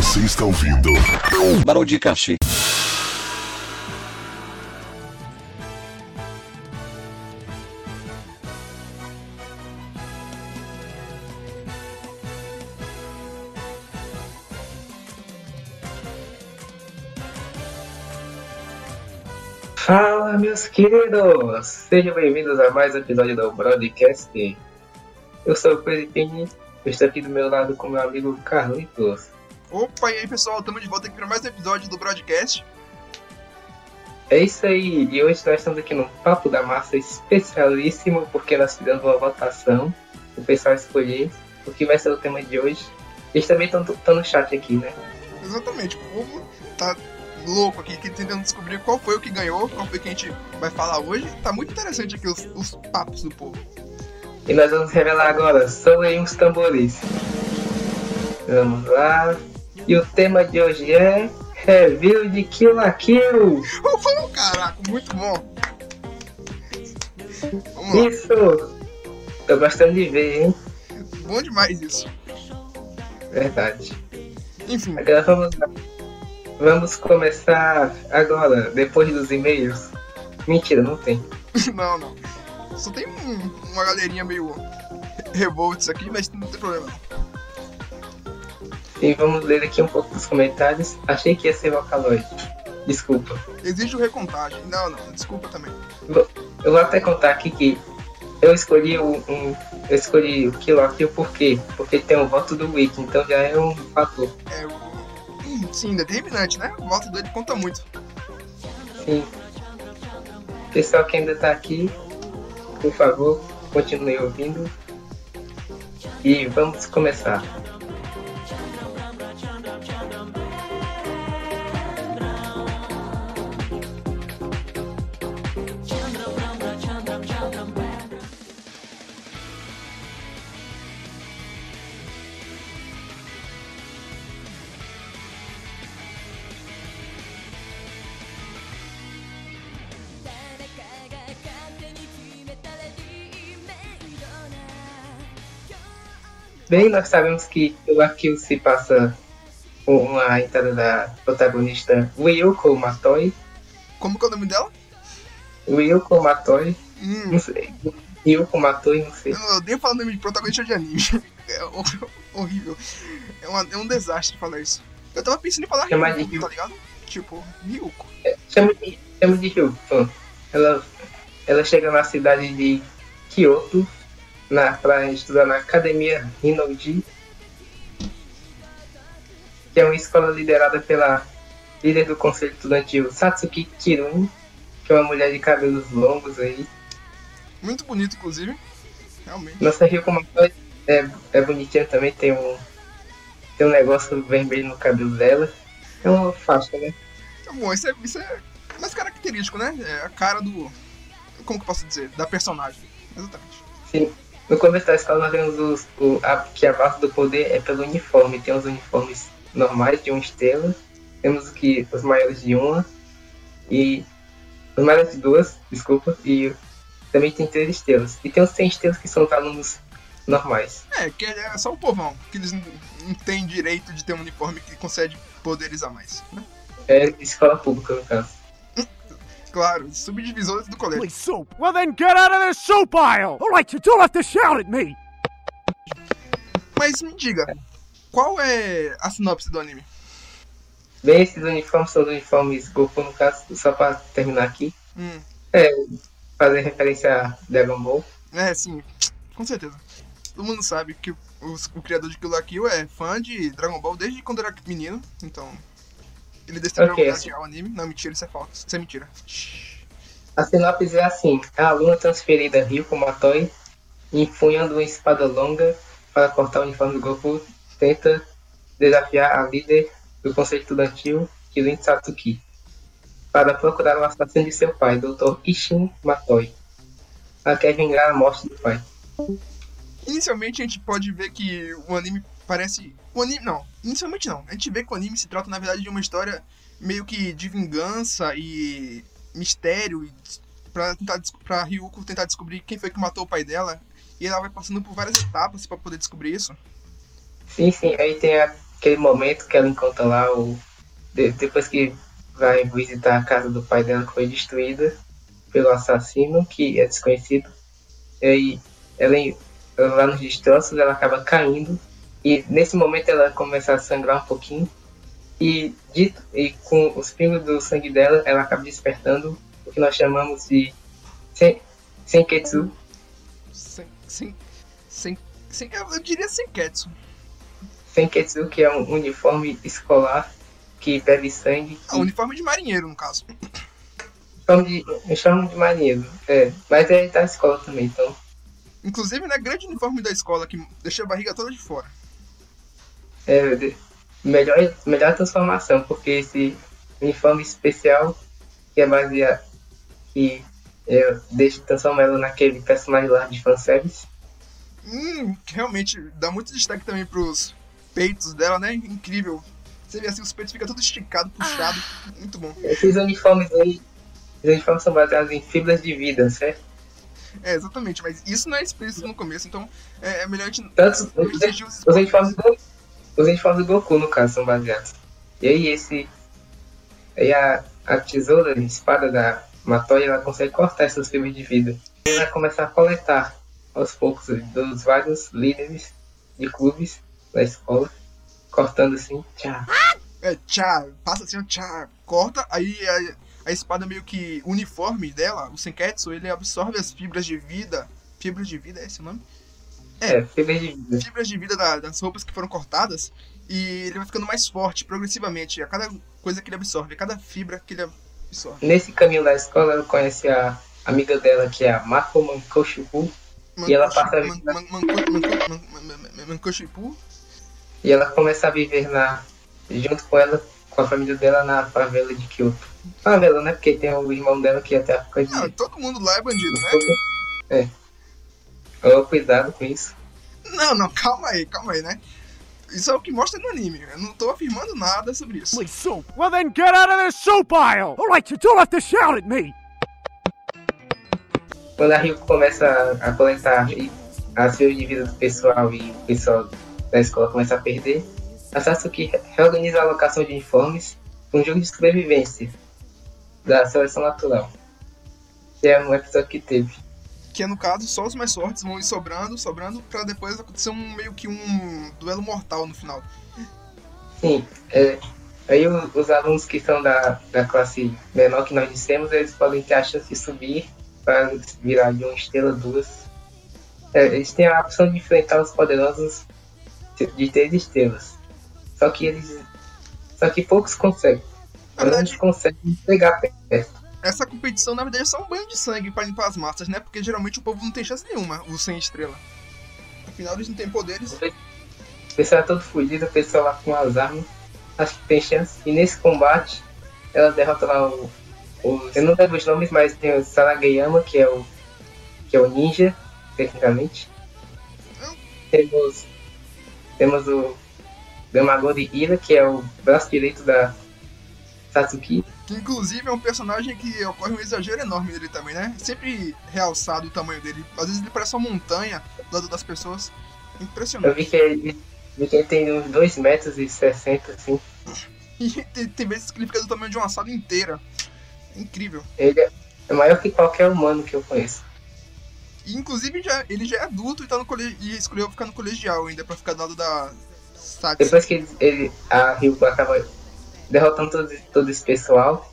Você está ouvindo Barão de Cachê. Fala, meus queridos! Sejam bem-vindos a mais um episódio do Broadcast. Eu sou o Felipinho, eu estou aqui do meu lado com meu amigo Carlitos. Opa, e aí pessoal, estamos de volta aqui para mais um episódio do Broadcast. É isso aí, e hoje nós estamos aqui no Papo da Massa especialíssimo, porque nós fizemos uma votação, o pessoal escolheu o que vai ser o tema de hoje. Eles também estão no chat aqui, né? Exatamente, o povo tá louco aqui, tentando descobrir qual foi o que ganhou, qual foi o que a gente vai falar hoje. Tá muito interessante aqui os, os papos do povo. E nós vamos revelar agora, aí uns tambores. Vamos lá. E o tema de hoje é review de Kill la Kill. Oh, caraca, muito bom. Isso! Tô gostando de ver, hein? Bom demais isso. Verdade. Enfim, Agora vamos lá. Vamos começar agora, depois dos e-mails. Mentira, não tem. não, não. Só tem um- uma galerinha meio revolts aqui, mas não tem problema. E vamos ler aqui um pouco dos comentários. Achei que ia ser Vocaloid. Desculpa. Exige o recontagem. Não, não, desculpa também. Eu vou até contar aqui que eu escolhi o, um, eu escolhi o Kill por quê? Porque tem o voto do Wiki, então já é um fator. É o. Hum, Sim, determinante, né? O voto dele conta muito. Sim. Pessoal que ainda tá aqui, por favor, continue ouvindo. E vamos começar. Bem, nós sabemos que o Kill se passa com uma entrada da protagonista Ryuko Matoi. Como que é o nome dela? Ryuko Matoi, Hum, não sei. Ryuko Matoi, não sei. eu odeio falar nome de protagonista de anime. É hor- horrível. É, uma- é um desastre falar isso. Eu tava pensando em falar Chama de Ryuko, Ryuko. tá ligado? Tipo, Ryuko. Chama de, chama de pronto. Ela, ela chega na cidade de Kyoto na, pra estudar na Academia Hinoji, que é uma escola liderada pela líder do conselho estudantil Satsuki Kirun, que é uma mulher de cabelos longos aí. Muito bonito, inclusive. Realmente. Nossa Matoi é, é bonitinha também, tem um, tem um negócio vermelho no cabelo dela. É uma faixa, né? Tá bom, isso é, isso é mais característico, né? É a cara do. Como que eu posso dizer? Da personagem. Exatamente. Sim. No começo da escola nós vemos os, o, a, que a base do poder é pelo uniforme. Tem os uniformes normais de uma estrela. Temos que os maiores de uma. E. Os maiores de duas, desculpa. E também tem três estrelas. E tem os 100 estrelas que são os alunos normais. É, que é só o povão, que eles não, não têm direito de ter um uniforme que concede poderes a mais. Né? É escola pública, no caso. Claro, subdivisores do colégio. Holy. Well then get out of this soup aisle! Alright, you don't have to shout at me! Mas me diga, qual é a sinopse do anime? Bem, esses uniformes são os uniformes Goku, no caso, só pra terminar aqui. Hum, Fazer referência a Dragon Ball. é, sim, com certeza. Todo mundo sabe que o, o criador de Kill la Kill é fã de Dragon Ball desde quando era menino, então. Ele decidiu Ok. homenagear o anime. Não, mentira, isso é falso. Isso é mentira. A sinopse é assim: a aluna transferida Ryuko Matoi, empunhando uma espada longa para cortar o uniforme do Goku, tenta desafiar a líder do conselho estudantil, Kirin Satsuki, para procurar o assassino de seu pai, Dr. Ishin Matoi. Ela quer vingar a morte do pai. Inicialmente a gente pode ver que o anime parece. O anime. Não, inicialmente não. A gente vê que o anime se trata, na verdade, de uma história meio que de vingança e mistério. E pra, tentar, pra Ryuko tentar descobrir quem foi que matou o pai dela. E ela vai passando por várias etapas pra poder descobrir isso. Sim, sim, aí tem aquele momento que ela encontra lá o. de- depois que vai visitar a casa do pai dela que foi destruída pelo assassino, que é desconhecido. E aí ela, ela lá nos destroços ela acaba caindo. E nesse momento ela começa a sangrar um pouquinho. E, dito, e com os pingos do sangue dela, ela acaba despertando o que nós chamamos de Sen- Senketsu. Sem, sem, sem, sem, eu diria sem Ketsu. Senketsu, que é um uniforme escolar que bebe sangue. Ah, uniforme de marinheiro, no caso. Chamo de, chamo de marinheiro. É, mas é da escola também, então. Inclusive, né, grande uniforme da escola que deixa a barriga toda de fora. É, melhor, melhor transformação, porque esse uniforme especial que é baseado. que é, deixa transforma ela naquele personagem lá de fanservice. Hum, realmente dá muito destaque também pros peitos dela, né? Incrível. Você vê assim, os peitos ficam tudo esticado, puxado. Muito bom. Esses uniformes aí. Os uniformes são baseados em fibras de vida, certo? É, exatamente, mas isso não é explícito no começo, então é, é melhor a gente Tanto não os, os os uniformes os uniformes do Goku, no caso, são baseados. E aí esse. Aí a, a tesoura, a espada da Matoya, ela consegue cortar essas fibras de vida. E ela começa a coletar aos poucos dos vários líderes de clubes da escola, cortando assim, tchau. É, tchá, passa assim, tchá, corta, aí a, a espada meio que uniforme dela, o Senketsu, ele absorve as fibras de vida. Fibras de vida, é esse o nome? É, fibras de vida. Fibras de vida da- das roupas que foram cortadas e ele vai ficando mais forte progressivamente a cada coisa que ele absorve, a cada fibra que ele absorve. Nesse caminho da escola, ela conhece a amiga dela, que é a Mako Mankoshibu, E ela passa a man- man- man- man- Mankoshipu? e ela começa a viver na, junto com ela, com a família dela, na favela de Kyoto. Favela, né? Porque tem o irmão dela que até fica de. Ah, todo mundo lá é bandido, né? É. Oh, cuidado com isso. Não, não, calma aí, calma aí, né? Isso é o que mostra no anime. Eu não tô afirmando nada sobre isso. Holy soup. Well then get out of this soup aisle! Alright, you don't have to shout at me! Quando a Rio começa a, a coletar e as fios de vida do pessoal e o pessoal da escola começa a perder, a Sasuke re- reorganiza a alocação de uniformes para um jogo de sobrevivência da seleção natural. Que é um episódio que teve. Que é, no caso, só os mais fortes vão ir sobrando, sobrando, pra depois acontecer um meio que um duelo mortal no final. Sim, é, aí o- os alunos que são da, da classe menor que nós dissemos, eles podem ter a chance de subir para virar de uma estrela duas. É, eles têm a opção de enfrentar os poderosos de três estrelas. Só que eles. Só que poucos conseguem. Na verdade, Eles conseguem pegar perto. Essa competição, na verdade, é só um banho de sangue pra limpar as massas, né? Porque geralmente o povo não tem chance nenhuma, os sem estrela. Afinal, eles não têm poderes. O pessoal é todo fudido, o pessoal lá com as armas. Acho que tem chance. E nesse combate, ela derrota lá o. o eu não lembro os nomes, mas tem o Sarageyama, que é o. que é o ninja, tecnicamente. Temos. Temos o Gamagori Ira, que é o braço direito da Satsuki. Que inclusive é um personagem que ocorre um exagero enorme nele também, né? Sempre realçado o tamanho dele. Às vezes ele parece uma montanha do lado das pessoas. Eu Impressionante. vi que ele, vi que ele tem uns 2 metros e 60, assim. E tem, tem vezes que ele fica do tamanho de uma sala inteira. É incrível. Ele é maior que qualquer humano que eu conheço. E inclusive já, ele já é adulto e, tá no cole... e escolheu ficar no colegial ainda pra ficar do lado da Satsu. Depois que ele, ele- a Ryuko acaba derrotando todo, todo esse pessoal,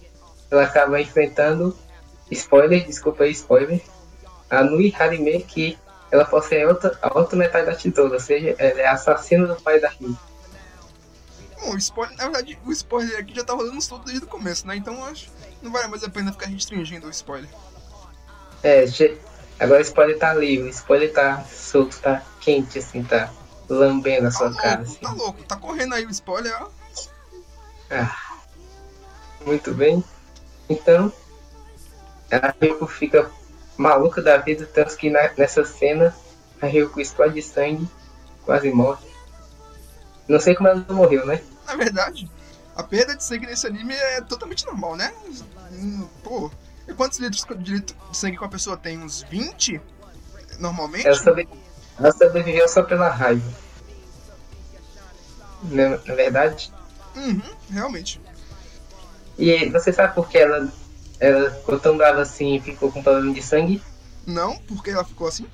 ela acaba enfrentando, spoiler, desculpa aí, spoiler, a Nui Harime, que ela possui a outra, a outra metade da tesoura, ou seja, ela é assassina do pai da Ryuko. Bom, o spoiler, na verdade, o spoiler aqui já tá rolando tudo desde o começo, né? Então acho que não vale mais a pena ficar restringindo o spoiler. É, agora o spoiler tá livre, o spoiler tá solto, tá quente, assim, tá lambendo a Tá sua cara, louco, assim. tá louco. Tá correndo aí o spoiler, ó. Ah, muito bem. Então, a Ryuko fica maluca da vida, tanto que na- nessa cena a Ryuko explode de sangue, quase morre. Não sei como ela não morreu, né? Na verdade, a perda de sangue nesse anime é totalmente normal, né? Hum, Pô, e quantos litros de sangue que uma pessoa tem? Uns 20? Normalmente? Ela, sobre... ela sobreviveu só pela raiva. na, na verdade. Uhum, realmente. E você sabe por que ela, ela ficou tão brava assim e ficou com problema de sangue? Não, porque ela ficou assim?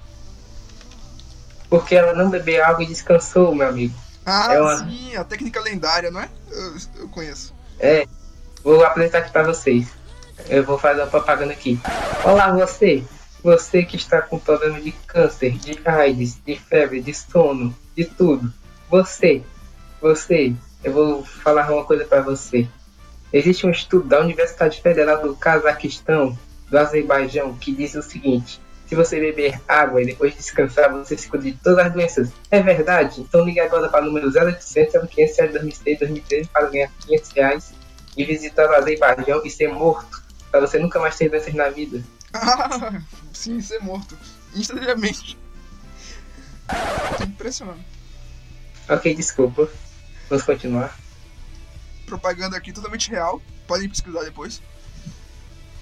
Porque ela não bebeu água e descansou, meu amigo. Ah, É uma- sim, a técnica lendária, não é? Eu, eu conheço. É, vou apresentar aqui pra vocês. Eu vou fazer uma propaganda aqui. Olá, você! Você que está com problema de câncer, de AIDS, de febre, de sono, de tudo. Você, você, eu vou falar uma coisa pra você. Existe um estudo da Universidade Federal do Cazaquistão, do Azerbaijão, que diz o seguinte: se você beber água e depois descansar, você se cura de todas as doenças. É verdade? Então ligue agora para o número 0800 500 2006 2013 para ganhar 500 reais e visitar o Azerbaijão e ser morto, para você nunca mais ter doenças na vida. Ah, sim, ser morto. Instantaneamente. Tô impressionado. Ok, desculpa. Vamos continuar. Propaganda aqui totalmente real. Podem pesquisar depois.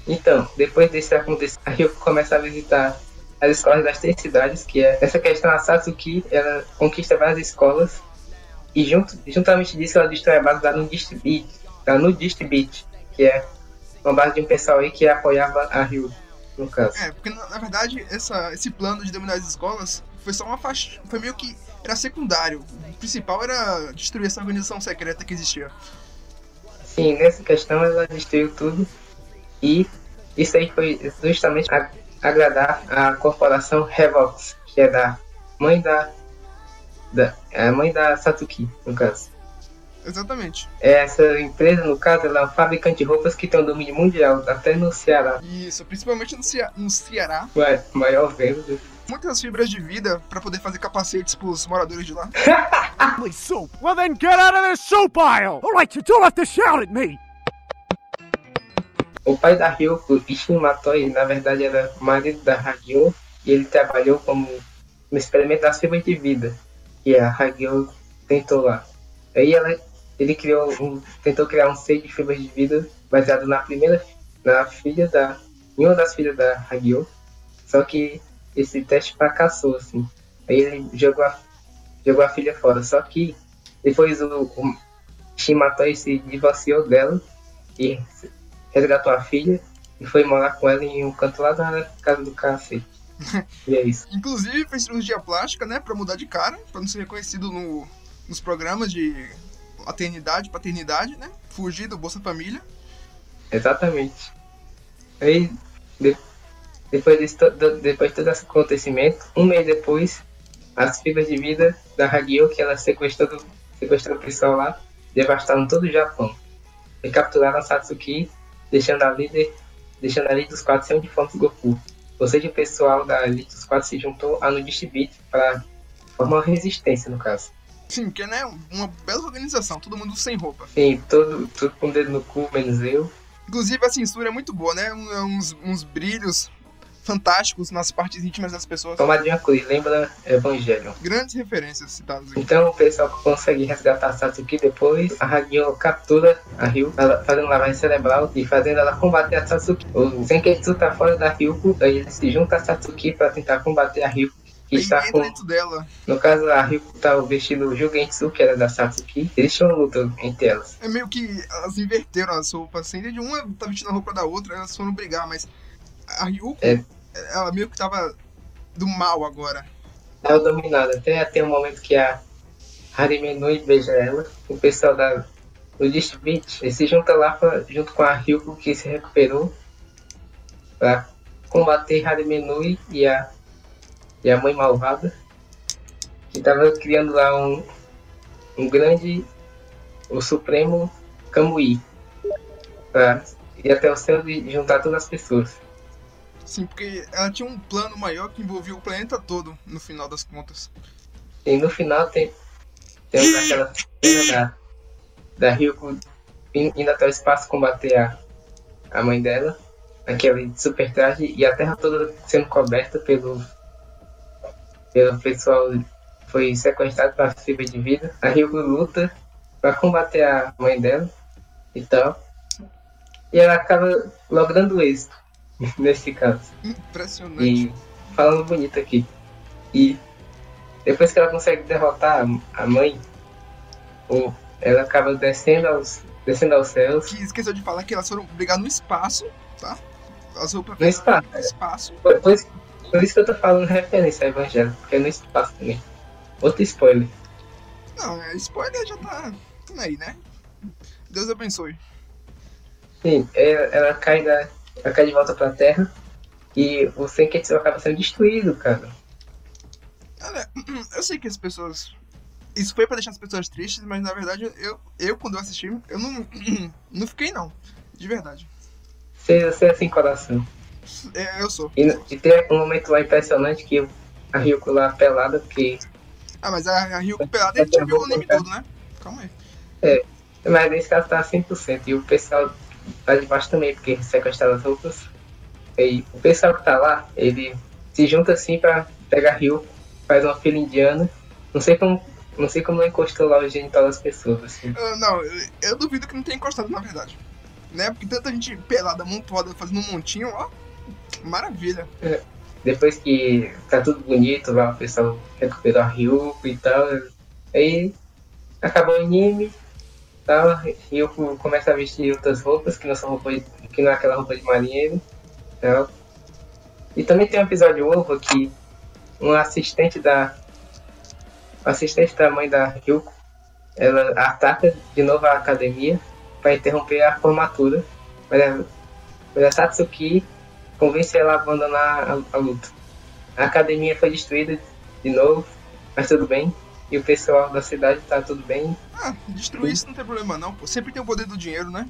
Então, depois desse acontecimento, a Ryuko começa a visitar as escolas das três cidades, que é essa questão, a Satsuki, ela conquista várias escolas e junto, juntamente disso ela destrói a base da Nudist da Nudist Beach, que é uma base de um pessoal aí que apoiava a Ryuko, no caso. É, porque na, na verdade essa, esse plano de dominar as escolas foi só uma faixa. Foi meio que. Era secundário. O principal era destruir essa organização secreta que existia. Sim, nessa questão ela destruiu tudo e isso aí foi justamente a- agradar a corporação Revox, que é da mãe da, da é a mãe da Satsuki, no caso. Exatamente. Essa empresa, no caso, ela é uma fabricante de roupas que tem um domínio mundial, até no Ceará, Isso, principalmente no, Cea- no Ceará. ma- maior venda. Muitas fibras de vida pra poder fazer capacetes pros moradores de lá. Well, then get out of this. All right, you don't have to shout at me. O pai da Ryoko, Ishin Matoi, na verdade era marido da Hagio, e ele trabalhou como no experimento das fibras de vida, que a Hagio tentou lá. Aí ela, ele criou um, tentou criar um seio de fibras de vida baseado na primeira, na filha da, em uma das filhas da Hagio, só que esse teste fracassou, assim. Aí ele jogou a, jogou a filha fora, só que depois o, o Ishin Matoi se divorciou dela e resgatou a filha e foi morar com ela em um canto lá da casa do cacete. e é isso. Inclusive fez cirurgia plástica, né? Pra mudar de cara, pra não ser reconhecido no, nos programas de maternidade, paternidade, né? Fugir do Bolsa Família. Exatamente. Aí, de- depois, desse, do- depois de todo esse acontecimento, um mês depois, as filhas de vida da Hagio, que ela sequestrou, sequestrou o pessoal lá, devastaram todo o Japão. E capturaram a Satsuki, deixando a líder, deixando a elite dos quatro sem uniforme do Goku. Ou seja, o pessoal da elite dos quatro se juntou a Nudist Beat para formar uma resistência, no caso. Sim, que né? Uma bela organização, todo mundo sem roupa. Sim, todo, tudo com o dedo no cu, menos eu. Inclusive a censura é muito boa, né? Um- Uns, uns brilhos fantásticos nas partes íntimas das pessoas. Tomar de uma cruz, lembra Evangelho. Grandes referências citadas aqui. Então o pessoal consegue resgatar a Satsuki depois. A Hagio captura a Ryu, fazendo lavagem cerebral e fazendo ela combater a Satsuki. O Senketsu tá fora da Ryuko, aí ele se junta a Satsuki para tentar combater a Ryuko. Que está com, dentro dela. no caso, a Ryuko tá vestindo o Jugensu, que era da Satsuki. Eles tinham luta entre elas. É meio que elas inverteram as roupas, assim, de uma tá vestindo a roupa da outra, elas foram brigar, mas a Ryuko, É. ela meio que tava do mal agora. Ela dominada. Até até o momento que a Harime Nui beija ela. O pessoal da do District se junta lá pra, junto com a Ryuko que se recuperou para combater Harime Nui e a, e a mãe malvada. Que tava criando lá um, um grande, o Supremo Kamui. Pra ir até o céu e juntar todas as pessoas. Sim, porque ela tinha um plano maior que envolvia o planeta todo, no final das contas. E no final tem, temos aquela cena da, da Ryuko in- indo até o espaço combater a, a mãe dela, aquele super traje, e a terra toda sendo coberta pelo, pelo pessoal foi sequestrado para fibra de vida. A Ryuko luta para combater a mãe dela e tal. E ela acaba logrando êxito nesse caso. Impressionante. E falando bonito aqui. E depois que ela consegue derrotar a- mãe, o, ela acaba descendo aos, descendo aos céus. Que esqueceu de falar que elas foram brigar no espaço, tá? No espaço. no espaço. Por, por isso, por isso que eu tô falando referência ao Evangelho, porque é no espaço também. Outro spoiler. Não, é, spoiler já tá tudo aí, né? Deus abençoe. Sim, ela, ela cai da, ela cai de volta pra Terra e o Senketsu acaba sendo destruído, cara. Olha, eu sei que as pessoas. Isso foi pra deixar as pessoas tristes, mas na verdade eu, eu quando eu assisti, eu não, não fiquei não. De verdade. Você, você é sem coração. É, eu sou. E, e tem um momento lá impressionante que a Ryuko lá pelada, porque. Ah, mas a, a Ryuko pelada a gente viu o anime todo, né? Calma aí. Mas nesse caso tá 100%. E o pessoal tá de baixo também, porque sequestraram as roupas. E o pessoal que tá lá, ele se junta assim pra pegar Ryuko, faz uma fila indiana. Não sei como. Não sei como não encostou lá o genital das pessoas, assim. Ah, não, eu, eu duvido que não tenha encostado na verdade. Né? Porque tanta gente pelada, montuada, fazendo um montinho, ó. Maravilha. Depois que tá tudo bonito lá, o pessoal recuperou a Ryuko e tal. Aí acabou o anime. Tal, Ryuko começa a vestir outras roupas que não são roupas que não é aquela roupa de marinheiro. Tal. E também tem um episódio ovo que um assistente da. Assistente da mãe da Ryuko, ela ataca de novo a academia para interromper a formatura. Mas a, mas a Satsuki convence ela a abandonar a, a luta. A academia foi destruída de novo, mas tudo bem. E o pessoal da cidade tá tudo bem, Ah, destruir isso não tem problema não, pô. Sempre tem o poder do dinheiro, né?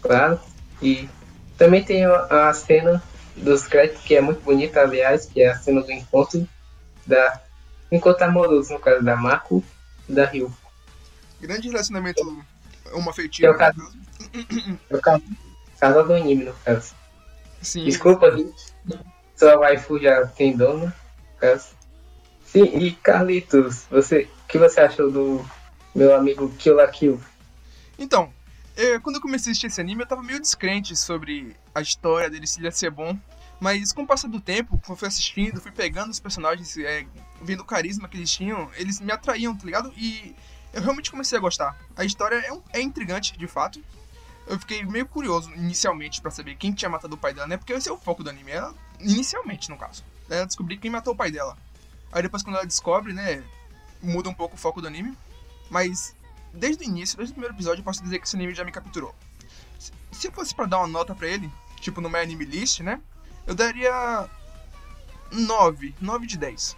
claro. E também tem a, a cena dos créditos, que é muito bonita, aliás, que é a cena do encontro da. Encontro amoroso, no caso da Mako e da Ryu. Grande relacionamento uma Que é o caso. É o caso, casal do anime, no caso. Sim. Desculpa, Ri. Sua waifu já tem dono, no caso. Sim, e Carlitos, você, o que você achou do meu amigo Kill la Kill? Então, eu- quando eu comecei a assistir esse anime, eu tava meio descrente sobre a história dele, se ia ser bom. Mas com o passar do tempo, quando eu fui assistindo, fui pegando os personagens, é, vendo o carisma que eles tinham, eles me atraíam, tá ligado? E eu realmente comecei a gostar. A história é, é intrigante, de fato. Eu fiquei meio curioso inicialmente pra saber quem tinha matado o pai dela, né? Porque esse é o foco do anime, ela, inicialmente, no caso. Ela descobrir quem matou o pai dela. Aí depois, quando ela descobre, né? Muda um pouco o foco do anime. Mas desde o início, desde o primeiro episódio, eu posso dizer que esse anime já me capturou. Se- eu fosse pra dar uma nota pra ele, tipo no My Anime List, né? Eu daria 9, 9 de 10.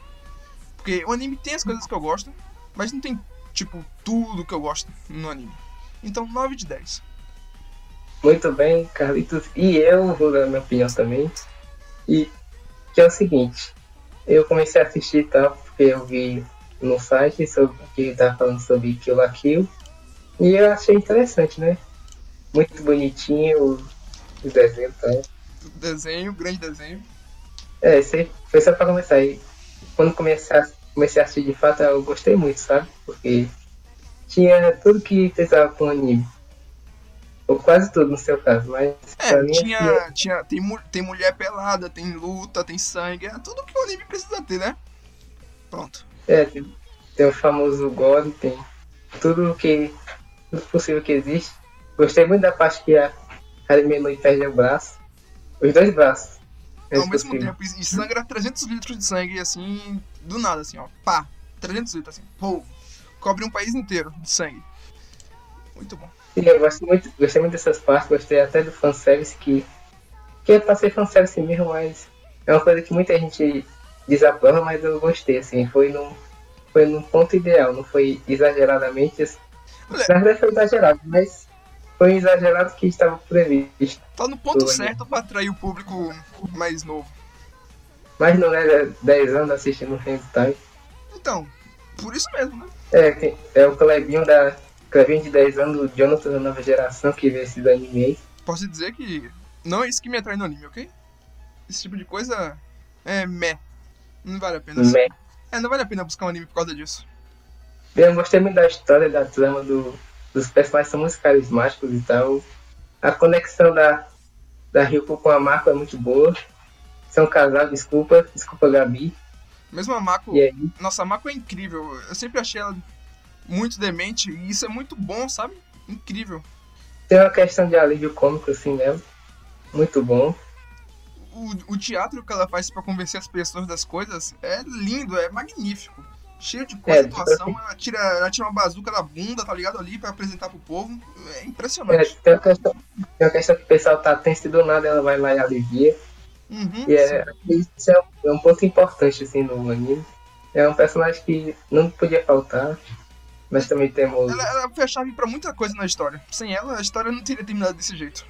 Porque o anime tem as coisas que eu gosto, mas não tem, tipo, tudo que eu gosto no anime. Então, 9 de 10. Muito bem, Carlitos. E eu vou dar minha opinião também. E que é o seguinte, eu comecei a assistir tal, porque eu vi no site sobre que tava falando sobre Kill la Kill. E eu achei interessante, né? Muito bonitinho o, o desenho e tal. Desenho, grande desenho. É, aí foi só pra começar. E quando comecei a, comecei a assistir de fato, eu gostei muito, sabe? Porque tinha tudo que precisava com o anime. Ou quase tudo no seu caso, mas É, pra mim tinha, tinha, tem, tem mulher pelada, tem luta, tem sangue, é tudo que o anime precisa ter, né? Pronto. É, tem, tem o famoso God, tem tudo que. tudo possível que existe. Gostei muito da parte que a Harimeno perde o braço. Os dois braços. É Ao mesmo possível. tempo, e e sangra 300 litros de sangue, assim, do nada, assim, ó. Pá, 300 litros, assim, pô. Cobre um país inteiro de sangue. Muito bom. Sim, eu gostei muito, gostei muito dessas partes, gostei até do fanservice que. Que é pra ser fanservice mesmo, mas é uma coisa que muita gente desaprova, mas eu gostei, assim, foi num, foi num ponto ideal, não foi exageradamente. assim. Na verdade foi exagerado, mas foi um exagerado que estava previsto. Tá no ponto Boa, né? certo pra atrair o público mais novo. Mas não era 10 anos assistindo o hentai. Então, por isso mesmo, né? É, é o Clebinho da. Clebinho de 10 anos, o Jonathan da nova geração que vê esses animes. Posso dizer que não é isso que me atrai no anime, ok? Esse tipo de coisa é meh. Não vale a pena. Meh. É, não vale a pena buscar um anime por causa disso. Eu gostei muito da história, da trama do, dos personagens são muito carismáticos e tal. A conexão da, da Ryuko com a Marco é muito boa. São casados, desculpa, desculpa Gabi. Mesmo a Mako. Nossa, a Mako é incrível. Eu sempre achei ela muito demente. E isso é muito bom, sabe? Incrível. Tem uma questão de alívio cômico, assim, mesmo. Muito bom. O, o teatro que ela faz pra convencer as pessoas das coisas é lindo, é magnífico. Cheio de coisa, É, atuação, tipo ela tira, ela tira uma bazuca da bunda, tá ligado? Ali pra apresentar pro povo. É É, impressionante. tem, uma questão, tem uma questão que o pessoal tá tenso do nada, ela vai lá e alivia. Uhum, E é, isso é um, é um ponto importante, assim, no anime. É um personagem que não podia faltar. Mas também temos. Ela, ela foi a chave pra muita coisa na história. Sem ela, a história não teria terminado desse jeito.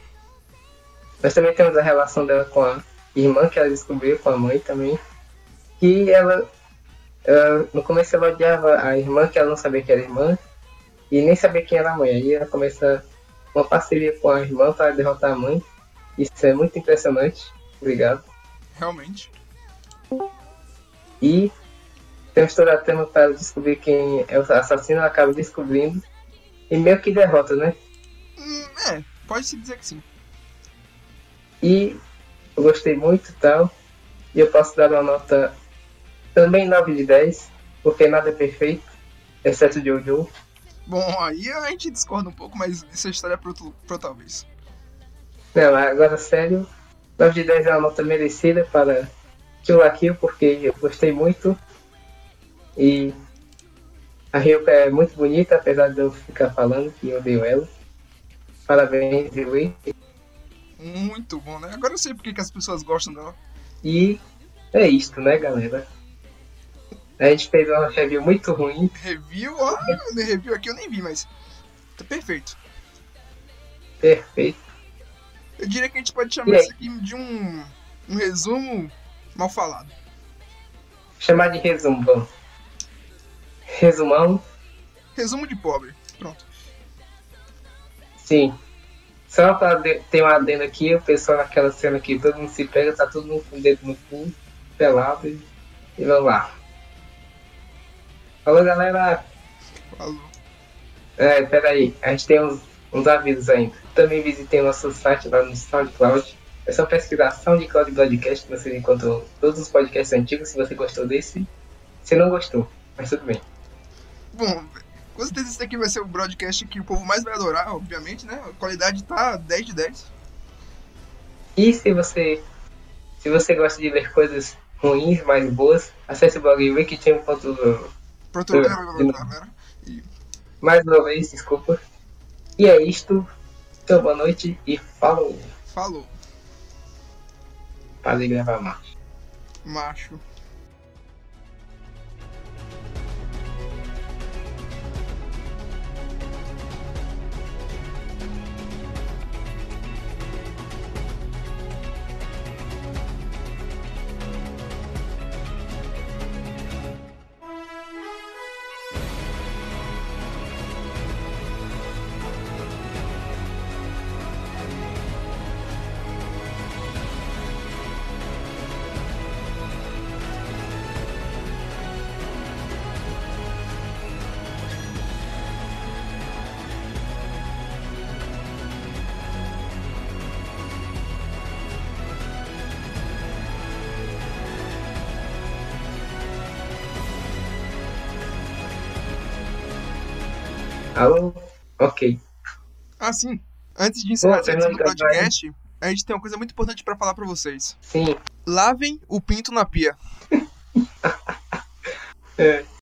Mas também temos a relação dela com a irmã que ela descobriu, com a mãe também. Que ela, ela- no começo ela odiava a irmã, que ela não sabia que era irmã, e nem sabia quem era a mãe. Aí ela começa uma parceria com a irmã para derrotar a mãe. Isso é muito impressionante. Obrigado. Realmente. E temos toda a trama para descobrir quem é o assassino, acaba descobrindo. E meio que derrota, né? Hum, é, pode-se dizer que sim. E eu gostei muito e tal. E eu posso dar uma nota também 9 de 10, porque nada é perfeito, exceto Jojo. Bom, aí a gente discorda um pouco, mas isso é história pra, outro, pra outra vez. Não, agora sério, 9 de 10 é uma nota merecida para Kill la Kill, porque eu gostei muito. E a Ryuka é muito bonita, apesar de eu ficar falando que eu odeio ela. Parabéns, Yui. Muito bom, né? Agora eu sei porque que as pessoas gostam dela. E é isto, né, galera? A gente fez uma review muito ruim, Review, ó, review aqui eu nem vi, mas tá perfeito. perfeito. Eu diria que a gente pode chamar isso aqui de um, um resumo mal falado. Chamar de resumo, vamos. Resumão, Resumo de pobre. Pronto. sim. Só pra ter uma adenda aqui, o pessoal naquela cena que todo mundo se pega, tá todo mundo com o dedo no cu, pelado e, e vamos lá. Falou galera, Falou. é, peraí, a gente tem uns, uns avisos ainda. Também visitei nosso site lá no SoundCloud. É só pesquisar SoundCloud Broadcast que você encontrou todos os podcasts antigos, se você gostou desse. Se não gostou, mas tudo bem. Bom, com certeza esse aqui vai ser o broadcast que o povo mais vai adorar, obviamente, né? A qualidade tá 10 de 10. E se você se você gosta de ler coisas ruins, mas boas, acesse o blog. E Mais uma vez, desculpa. E é isto. Então, boa noite e falou. falou, Para de gravar mais. macho. Alô? Ok. Ah, sim. Antes de encerrar do Fernando podcast, a gente tem uma coisa muito importante pra falar pra vocês. Sim. Lavem o pinto na pia. É.